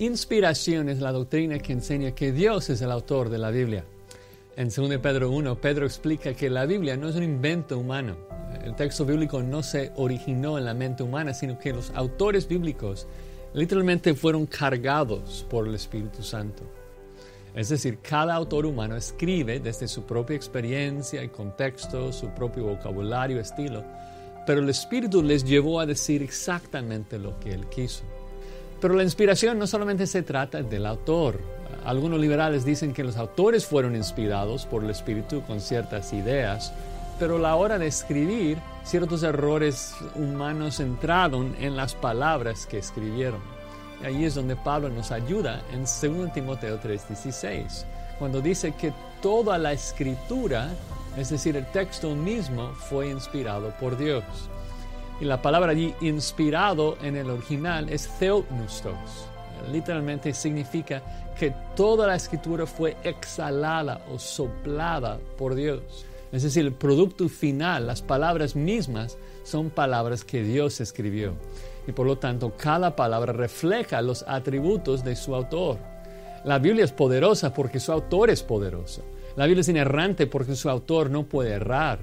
Inspiración es la doctrina que enseña que Dios es el autor de la Biblia. En 2 Pedro 1, Pedro explica que la Biblia no es un invento humano. El texto bíblico no se originó en la mente humana, sino que los autores bíblicos literalmente fueron cargados por el Espíritu Santo. Es decir, cada autor humano escribe desde su propia experiencia y contexto, su propio vocabulario, estilo, pero el Espíritu les llevó a decir exactamente lo que él quiso. Pero la inspiración no solamente se trata del autor. Algunos liberales dicen que los autores fueron inspirados por el Espíritu con ciertas ideas, pero a la hora de escribir, ciertos errores humanos entraron en las palabras que escribieron. Y ahí es donde Pablo nos ayuda en 2 Timoteo 3:16, cuando dice que toda la escritura, es decir, el texto mismo, fue inspirado por Dios. Y la palabra allí inspirado en el original es theopneustos. Literalmente significa que toda la escritura fue exhalada o soplada por Dios. Es decir, el producto final, las palabras mismas, son palabras que Dios escribió. Y por lo tanto, cada palabra refleja los atributos de su autor. La Biblia es poderosa porque su autor es poderoso. La Biblia es inerrante porque su autor no puede errar.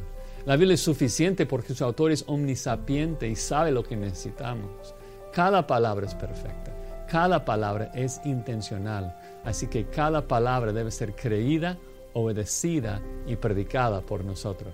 La Biblia es suficiente porque su autor es omnisapiente y sabe lo que necesitamos. Cada palabra es perfecta. Cada palabra es intencional. Así que cada palabra debe ser creída, obedecida y predicada por nosotros.